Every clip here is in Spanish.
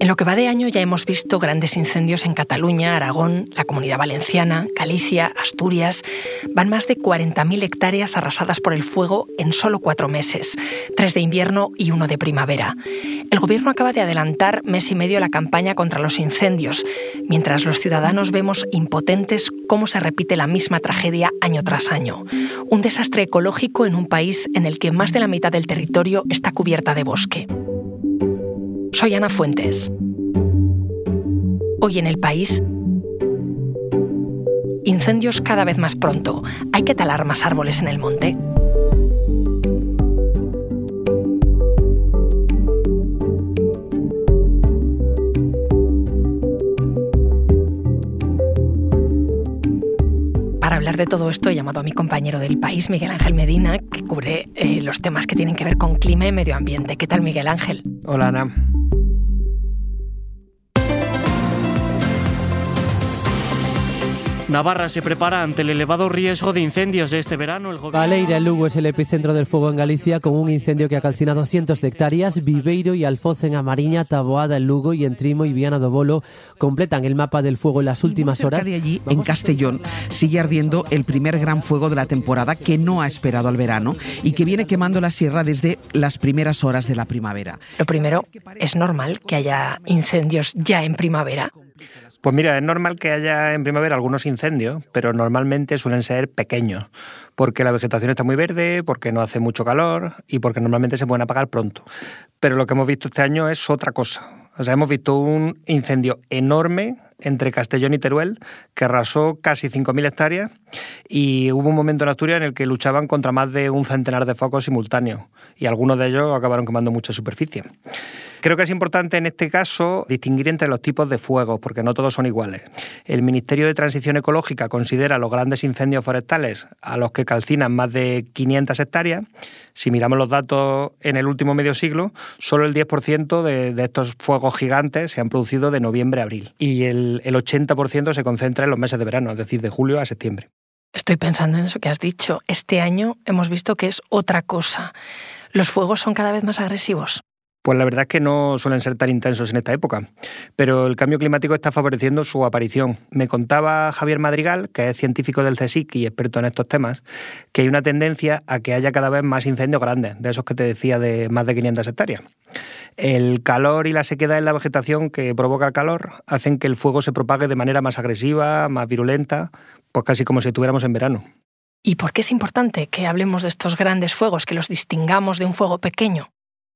En lo que va de año ya hemos visto grandes incendios en Cataluña, Aragón, la Comunidad Valenciana, Galicia, Asturias. Van más de 40.000 hectáreas arrasadas por el fuego en solo cuatro meses, tres de invierno y uno de primavera. El gobierno acaba de adelantar mes y medio la campaña contra los incendios, mientras los ciudadanos vemos impotentes cómo se repite la misma tragedia año tras año. Un desastre ecológico en un país en el que más de la mitad del territorio está cubierta de bosque. Soy Ana Fuentes. Hoy en el país, incendios cada vez más pronto. ¿Hay que talar más árboles en el monte? Para hablar de todo esto he llamado a mi compañero del país, Miguel Ángel Medina, que cubre eh, los temas que tienen que ver con clima y medio ambiente. ¿Qué tal, Miguel Ángel? Hola, Ana. Navarra se prepara ante el elevado riesgo de incendios de este verano. El gobierno... Valeira, Lugo es el epicentro del fuego en Galicia con un incendio que ha calcinado cientos de hectáreas. Viveiro y Alfoz en Amariña, Taboada en Lugo y en Trimo y Viana do Bolo completan el mapa del fuego en las últimas horas. de allí, en Castellón, sigue ardiendo el primer gran fuego de la temporada que no ha esperado al verano y que viene quemando la sierra desde las primeras horas de la primavera. Lo primero, es normal que haya incendios ya en primavera. Pues mira, es normal que haya en primavera algunos incendios, pero normalmente suelen ser pequeños, porque la vegetación está muy verde, porque no hace mucho calor y porque normalmente se pueden apagar pronto. Pero lo que hemos visto este año es otra cosa. O sea, hemos visto un incendio enorme entre Castellón y Teruel que arrasó casi 5.000 hectáreas y hubo un momento en Asturias en el que luchaban contra más de un centenar de focos simultáneos y algunos de ellos acabaron quemando mucha superficie. Creo que es importante en este caso distinguir entre los tipos de fuegos, porque no todos son iguales. El Ministerio de Transición Ecológica considera los grandes incendios forestales a los que calcinan más de 500 hectáreas. Si miramos los datos en el último medio siglo, solo el 10% de, de, estos fuegos gigantes se han producido de noviembre a abril y el, el 80% se concentra en los meses de verano, es decir, de julio a septiembre. Estoy pensando en eso que has dicho. Este año hemos visto que es otra cosa. Los fuegos son cada vez más agresivos. Pues la verdad es que no suelen ser tan intensos en esta época, pero el cambio climático está favoreciendo su aparición. Me contaba Javier Madrigal, que es científico del CSIC y experto en estos temas, que hay una tendencia a que haya cada vez más incendios grandes, de esos que te decía de más de 500 hectáreas. El calor y la sequedad en la vegetación que provoca el calor hacen que el fuego se propague de manera más agresiva, más virulenta, pues casi como si estuviéramos en verano. ¿Y por qué es importante que hablemos de estos grandes fuegos, que los distingamos de un fuego pequeño?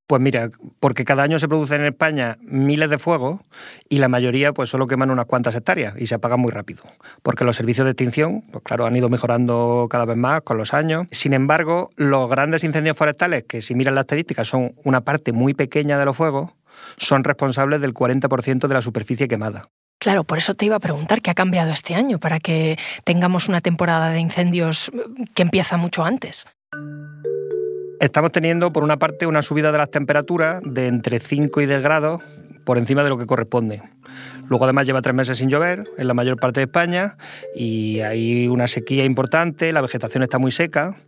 Pues mira, porque cada año se producen en España miles de fuegos y la mayoría pues solo queman unas cuantas hectáreas y se apagan muy rápido. Porque los servicios de extinción, pues claro, han ido mejorando cada vez más con los años. Sin embargo, los grandes incendios forestales, que si miran las estadísticas son una parte muy pequeña de los fuegos, son responsables del 40% de la superficie quemada. Claro, por eso te iba a preguntar qué ha cambiado este año para que tengamos una temporada de incendios que empieza mucho antes. Estamos teniendo, por una parte, una subida de las temperaturas de entre 5 y 10 grados por encima de lo que corresponde. Luego además lleva tres meses sin llover en la mayor parte de España y hay una sequía importante, la vegetación está muy seca,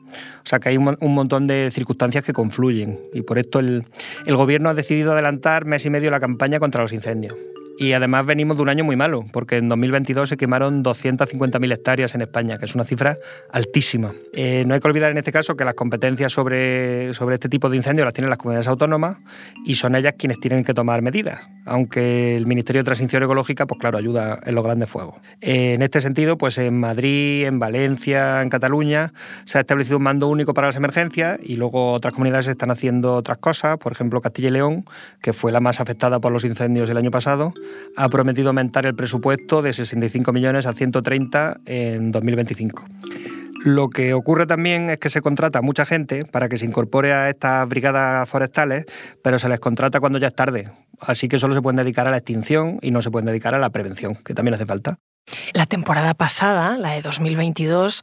o sea que hay un, montón de circunstancias que confluyen y por esto el, el gobierno ha decidido adelantar mes y medio la campaña contra los incendios. Y además venimos de un año muy malo, porque en 2022 se quemaron 250.000 hectáreas en España, que es una cifra altísima. Eh, no hay que olvidar en este caso que las competencias sobre, sobre este tipo de incendios las tienen las comunidades autónomas y son ellas quienes tienen que tomar medidas, aunque el Ministerio de Transición Ecológica, pues claro, ayuda en los grandes fuegos. Eh, en este sentido, pues en Madrid, en Valencia, en Cataluña, se ha establecido un mando único para las emergencias y luego otras comunidades están haciendo otras cosas, por ejemplo Castilla y León, que fue la más afectada por los incendios el año pasado, ha prometido aumentar el presupuesto de 65 millones a 130 en 2025. Lo que ocurre también es que se contrata a mucha gente para que se incorpore a estas brigadas forestales, pero se les contrata cuando ya es tarde. Así que solo se pueden dedicar a la extinción y no se pueden dedicar a la prevención, que también hace falta. La temporada pasada, la de 2022,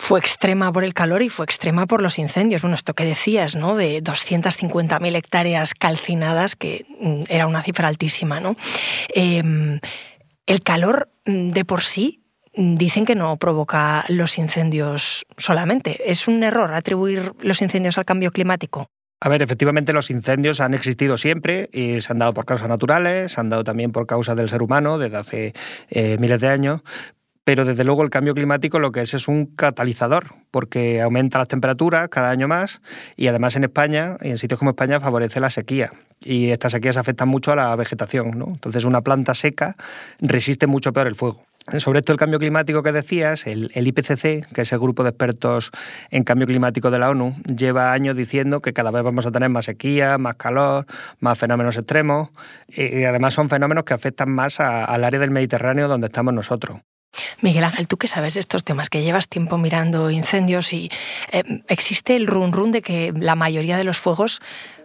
fue extrema por el calor y fue extrema por los incendios. Bueno, esto que decías, ¿no? De 250.000 hectáreas calcinadas, que mm, era una cifra altísima, ¿no? Eh, el calor mm, de por sí mm, dicen que no provoca los incendios solamente. ¿Es un error atribuir los incendios al cambio climático? A ver, efectivamente los incendios han existido siempre y se han dado por causas naturales, se han dado también por causas del ser humano desde hace eh, miles de años, pero desde luego el cambio climático lo que es es un catalizador, porque aumenta las temperaturas cada año más y además en España, en sitios como España, favorece la sequía. Y estas sequías afectan mucho a la vegetación. ¿no? Entonces una planta seca resiste mucho peor el fuego. Sobre esto el cambio climático que decías, el, IPCC, que es el grupo de expertos en cambio climático de la ONU, lleva años diciendo que cada vez vamos a tener más sequía, más calor, más fenómenos extremos, y además son fenómenos que afectan más al área del Mediterráneo donde estamos nosotros. Miguel Ángel, tú que sabes de estos temas, que llevas tiempo mirando incendios y eh, existe el run run de que la mayoría de los fuegos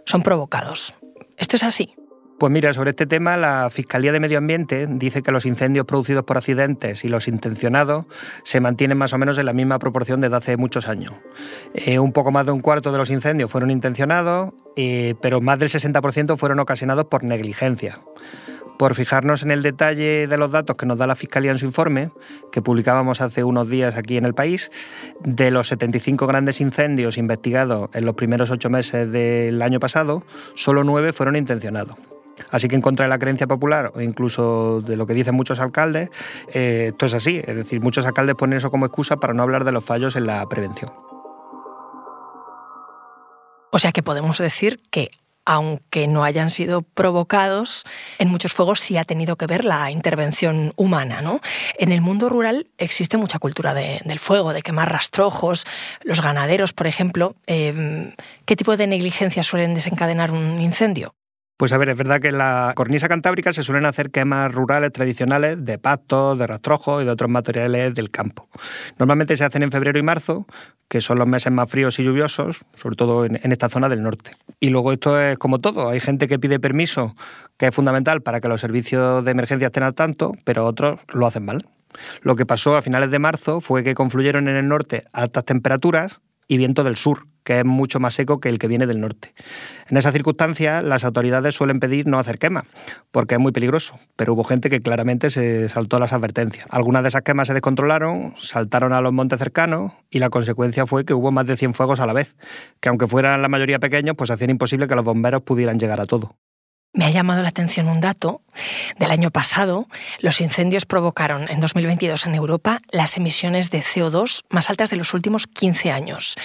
son provocados. ¿Esto es así? Pues mira, sobre este tema la Fiscalía de Medio Ambiente dice que los incendios producidos por accidentes y los intencionados se mantienen más o menos en la misma proporción desde hace muchos años. Eh, un poco más de un cuarto de los incendios fueron intencionados, eh, pero más del 60% fueron ocasionados por negligencia. Por fijarnos en el detalle de los datos que nos da la Fiscalía en su informe, que publicábamos hace unos días aquí en el país, de los 75 grandes incendios investigados en los primeros ocho meses del año pasado, solo nueve fueron intencionados. Así que en contra de la creencia popular o incluso de lo que dicen muchos alcaldes, eh, esto es así. Es decir, muchos alcaldes ponen eso como excusa para no hablar de los fallos en la prevención. O sea que podemos decir que aunque no hayan sido provocados, en muchos fuegos sí ha tenido que ver la intervención humana. ¿no? En el mundo rural existe mucha cultura del fuego, de quemar rastrojos. Los ganaderos, por ejemplo, em, ¿qué tipo de negligencia suelen desencadenar un incendio? Pues a ver, es verdad que en la cornisa cantábrica se suelen hacer quemas rurales tradicionales de pastos, de rastrojos y de otros materiales del campo. Normalmente se hacen en febrero y marzo, que son los meses más fríos y lluviosos, sobre todo en, esta zona del norte. Y luego esto es como todo, hay gente que pide permiso, que es fundamental para que los servicios de emergencia estén al tanto, pero otros lo hacen mal. Lo que pasó a finales de marzo fue que confluyeron en el norte altas temperaturas y viento del sur, que es mucho más seco que el que viene del norte. En esas circunstancias, las autoridades suelen pedir no hacer quema, porque es muy peligroso, pero hubo gente que claramente se saltó las advertencias. Algunas de esas quemas se descontrolaron, saltaron a los montes cercanos y la consecuencia fue que hubo más de 100 fuegos a la vez, que aunque fueran la mayoría pequeños, pues hacían imposible que los bomberos pudieran llegar a todo. Me ha llamado la atención un dato del año pasado. Los incendios provocaron en 2022 en Europa las emisiones de CO2 más altas de los últimos 15 años.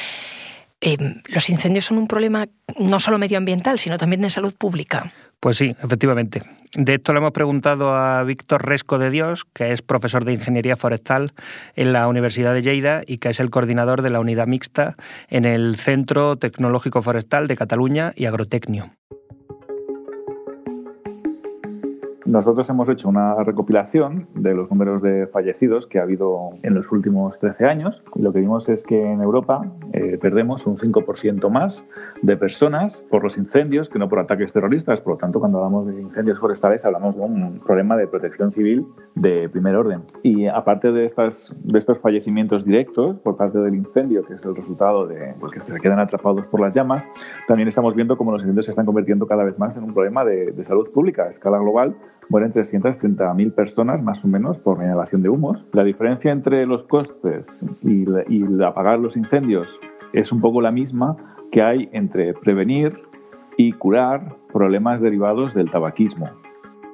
Em, los incendios son un problema no solo medioambiental, sino también de salud pública. Pues sí, efectivamente. De esto le hemos preguntado a Víctor Resco de Dios, que es profesor de Ingeniería Forestal en la Universidad de Lleida y que es el coordinador de la unidad mixta en el Centro Tecnológico Forestal de Cataluña y Agrotecnio. Nosotros hemos hecho una recopilación de los números de fallecidos que ha habido en los últimos 13 años lo que vimos es que en Europa eh, perdemos un 5% más de personas por los incendios que no por ataques terroristas. Por lo tanto, cuando hablamos de incendios forestales hablamos de un problema de protección civil de primer orden. Y aparte de, estos fallecimientos directos por parte del incendio, que es el resultado de pues, que se quedan atrapados por las llamas, también estamos viendo cómo los incendios se están convirtiendo cada vez más en un problema de salud pública a escala global mueren 330.000 personas más o menos por inhalación de humos. La diferencia entre los costes y, y apagar los incendios es un poco la misma que hay entre prevenir y curar problemas derivados del tabaquismo.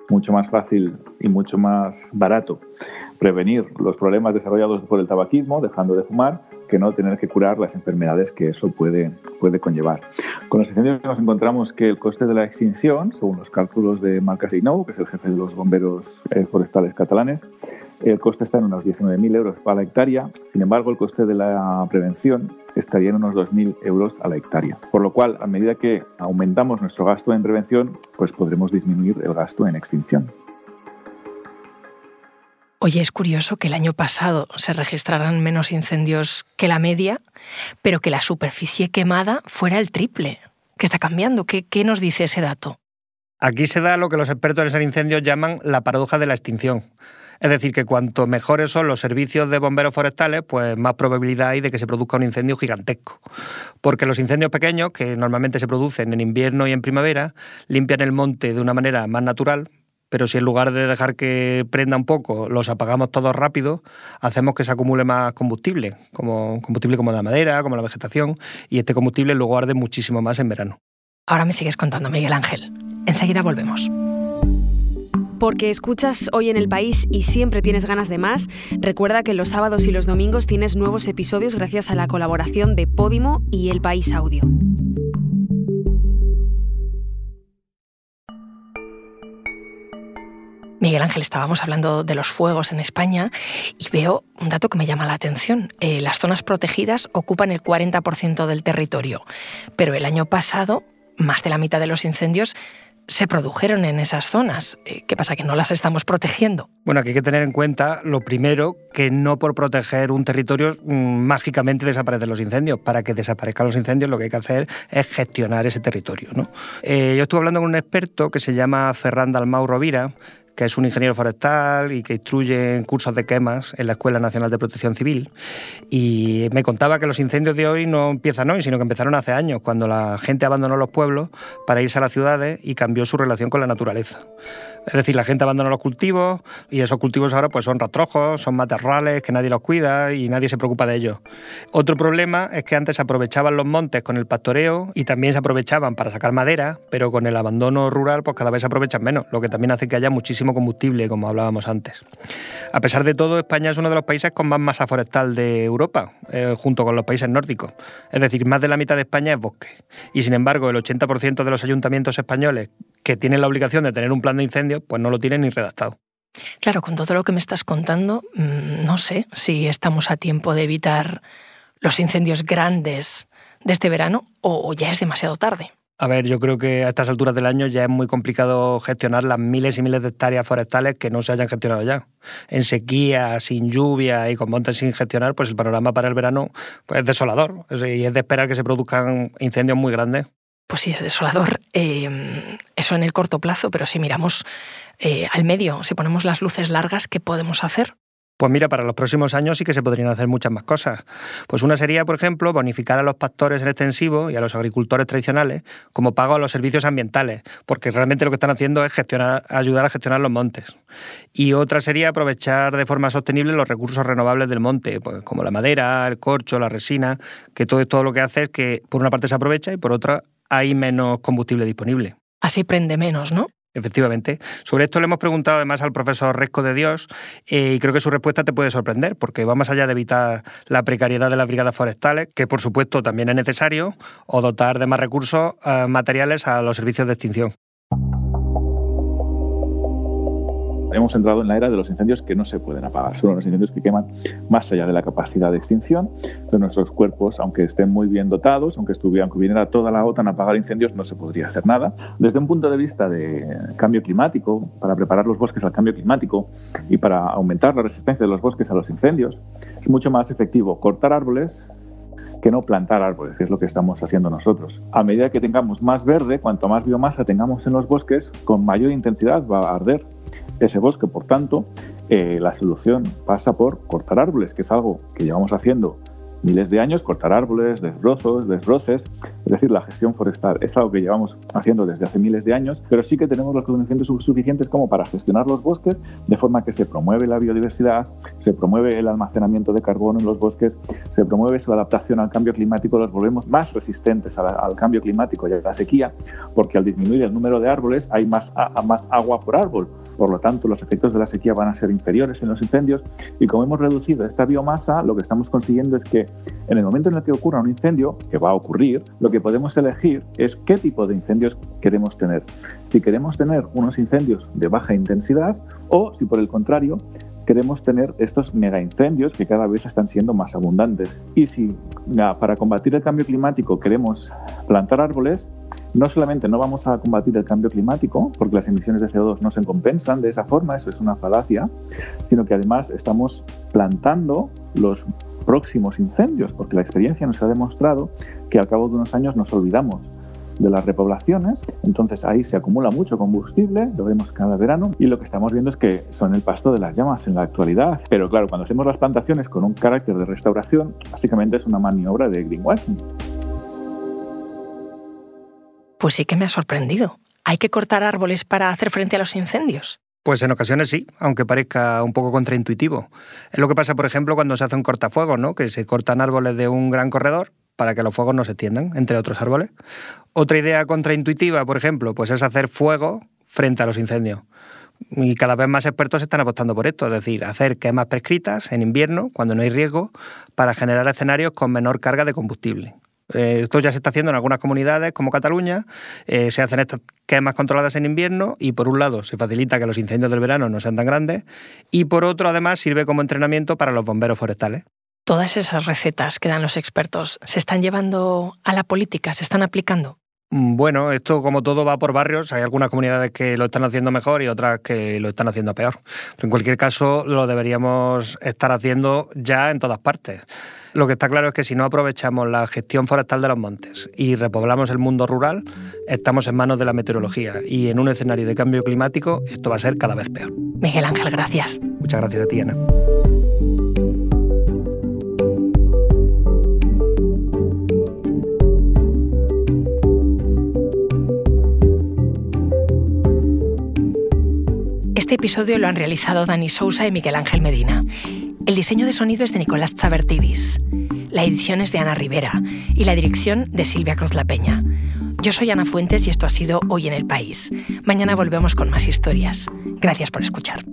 Mucho más fácil y mucho más barato prevenir los problemas desarrollados por el tabaquismo, dejando de fumar, que no tener que curar las enfermedades que eso puede, puede conllevar. Con los incendios nos encontramos que el coste de la extinción, según los cálculos de Marcas Inou, que es el jefe de los bomberos eh, forestales catalanes, el coste está en unos 19.000 euros para la hectárea, sin embargo el coste de la prevención estaría en unos 2.000 euros a la hectárea. Por lo cual, a medida que aumentamos nuestro gasto en prevención, pues podremos disminuir el gasto en extinción. Oye, es curioso que el año pasado se registraran menos incendios que la media, pero que la superficie quemada fuera el triple. ¿Qué está cambiando? ¿Qué, nos dice ese dato? Aquí se da lo que los expertos en incendios llaman la paradoja de la extinción. Es decir, que cuanto mejores son los servicios de bomberos forestales, pues más probabilidad hay de que se produzca un incendio gigantesco. Porque los incendios pequeños, que normalmente se producen en invierno y en primavera, limpian el monte de una manera más natural, pero si en lugar de dejar que prenda un poco, los apagamos todos rápido, hacemos que se acumule más combustible, como combustible como la madera, como la vegetación, y este combustible luego arde muchísimo más en verano. Ahora me sigues contando, Miguel Ángel. Enseguida volvemos. Porque escuchas hoy en el país y siempre tienes ganas de más, recuerda que los sábados y los domingos tienes nuevos episodios gracias a la colaboración de Podimo y El País Audio. Miguel Ángel, estábamos hablando de los fuegos en España y veo un dato que me llama la atención. Eh, las zonas protegidas ocupan el 40% del territorio, pero el año pasado más de la mitad de los incendios se produjeron en esas zonas. Eh, ¿Qué pasa? ¿Que no las estamos protegiendo? Bueno, aquí hay que tener en cuenta lo primero, que no por proteger un territorio mm, mágicamente desaparecen los incendios. Para que desaparezcan los incendios lo que hay que hacer es gestionar ese territorio. Eh, yo estuve hablando con un experto que se llama Ferran Dalmau Rovira, que es un ingeniero forestal y que instruye en cursos de quemas en la Escuela Nacional de Protección Civil. Y me contaba que los incendios de hoy no empiezan hoy, sino que empezaron hace años, cuando la gente abandonó los pueblos para irse a las ciudades y cambió su relación con la naturaleza. Es decir, la gente abandona los cultivos y esos cultivos ahora pues son rastrojos, son matorrales que nadie los cuida y nadie se preocupa de ellos. Otro problema es que antes se aprovechaban los montes con el pastoreo y también se aprovechaban para sacar madera, pero con el abandono rural pues cada vez se aprovechan menos, lo que también hace que haya combustible, como hablábamos antes. A pesar de todo, España es uno de los países con más masa forestal de Europa, eh, junto con los países nórdicos. Es decir, más de la mitad de España es bosque. Y sin embargo, el 80% de los ayuntamientos españoles que tienen la obligación de tener un plan de incendio, pues no lo tienen ni redactado. Claro, con todo lo que me estás contando, mm, no sé si estamos a tiempo de evitar los incendios grandes de este verano o ya es demasiado tarde. A ver, yo creo que a estas alturas del año ya es muy complicado gestionar las miles y miles de hectáreas forestales que no se hayan gestionado ya. En sequía, sin lluvia y con montes sin gestionar, pues el panorama para el verano pues, es desolador. Y es de esperar que se produzcan incendios muy grandes. Pues sí, es desolador. Eh, eso en el corto plazo, pero si miramos eh, al medio, si ponemos las luces largas, ¿qué podemos hacer? Pues mira, para los próximos años sí que se podrían hacer muchas más cosas. Pues una sería, por ejemplo, bonificar a los pastores en extensivo y a los agricultores tradicionales como pago a los servicios ambientales, porque realmente lo que están haciendo es gestionar, ayudar a gestionar los montes. Y otra sería aprovechar de forma sostenible los recursos renovables del monte, pues como la madera, el corcho, la resina, que todo esto lo que hace es que por una parte se aprovecha y por otra hay menos combustible disponible. Así prende menos, ¿no? Efectivamente. Sobre esto le hemos preguntado además al profesor Resco de Dios eh, y creo que su respuesta te puede sorprender porque va más allá de evitar la precariedad de las brigadas forestales, que por supuesto también es necesario, o dotar de más recursos eh, materiales a los servicios de extinción. Hemos entrado en la era de los incendios que no se pueden apagar. Son los incendios que queman más allá de la capacidad de extinción. de nuestros cuerpos, aunque estén muy bien dotados, aunque, estuvieran, aunque viniera toda la OTAN a apagar incendios, no se podría hacer nada. Desde un punto de vista de cambio climático, para preparar los bosques al cambio climático y para aumentar la resistencia de los bosques a los incendios, es mucho más efectivo cortar árboles que no plantar árboles, que es lo que estamos haciendo nosotros. A medida que tengamos más verde, cuanto más biomasa tengamos en los bosques, con mayor intensidad va a arder ese bosque. Por tanto, eh, la solución pasa por cortar árboles, que es algo que llevamos haciendo miles de años, cortar árboles, desbrozos, desbroces, es decir, la gestión forestal es algo que llevamos haciendo desde hace miles de años, pero sí que tenemos los conocimientos suficientes como para gestionar los bosques de forma que se promueve la biodiversidad, se promueve el almacenamiento de carbono en los bosques, se promueve su adaptación al cambio climático, los volvemos más resistentes al, cambio climático y a la sequía, porque al disminuir el número de árboles hay más, más agua por árbol, por lo tanto los efectos de la sequía van a ser inferiores en los incendios y como hemos reducido esta biomasa, lo que estamos consiguiendo es que en el momento en el que ocurra un incendio, que va a ocurrir, lo que podemos elegir es qué tipo de incendios queremos tener. Si queremos tener unos incendios de baja intensidad o si por el contrario queremos tener estos mega incendios que cada vez están siendo más abundantes. Y si para combatir el cambio climático queremos plantar árboles, no solamente no vamos a combatir el cambio climático, porque las emisiones de CO2 no se compensan de esa forma, eso es una falacia, sino que además estamos plantando los próximos incendios, porque la experiencia nos ha demostrado que al cabo de unos años nos olvidamos de las repoblaciones, entonces ahí se acumula mucho combustible, lo vemos cada verano, y lo que estamos viendo es que son el pasto de las llamas en la actualidad. Pero claro, cuando hacemos las plantaciones con un carácter de restauración, básicamente es una maniobra de greenwashing. Pues sí que me ha sorprendido. ¿Hay que cortar árboles para hacer frente a los incendios? Pues en ocasiones sí, aunque parezca un poco contraintuitivo. Es lo que pasa, por ejemplo, cuando se hace un cortafuegos, ¿no? Que se cortan árboles de un gran corredor para que los fuegos no se extiendan entre otros árboles. Otra idea contraintuitiva, por ejemplo, pues es hacer fuego frente a los incendios. Y cada vez más expertos están apostando por esto, es decir, hacer quemas prescritas en invierno, cuando no hay riesgo, para generar escenarios con menor carga de combustible. Eh, esto ya se está haciendo en algunas comunidades como Cataluña, eh, se hacen estas quemas controladas en invierno y por un lado se facilita que los incendios del verano no sean tan grandes y por otro además sirve como entrenamiento para los bomberos forestales. Todas esas recetas que dan los expertos se están llevando a la política, se están aplicando. Mm, bueno, esto como todo va por barrios, hay algunas comunidades que lo están haciendo mejor y otras que lo están haciendo peor. Pero en cualquier caso lo deberíamos estar haciendo ya en todas partes. Lo que está claro es que si no aprovechamos la gestión forestal de los montes y repoblamos el mundo rural, estamos en manos de la meteorología y en un escenario de cambio climático esto va a ser cada vez peor. Miguel Ángel, gracias. Muchas gracias a ti, Ana. Episodio lo han realizado Dani Sousa y Miguel Ángel Medina. El diseño de sonido es de Nicolás Chavertidis. La edición es de Ana Rivera y la dirección de Silvia Cruz La Peña. Yo soy Ana Fuentes y esto ha sido Hoy en el País. Mañana volvemos con más historias. Gracias por escuchar.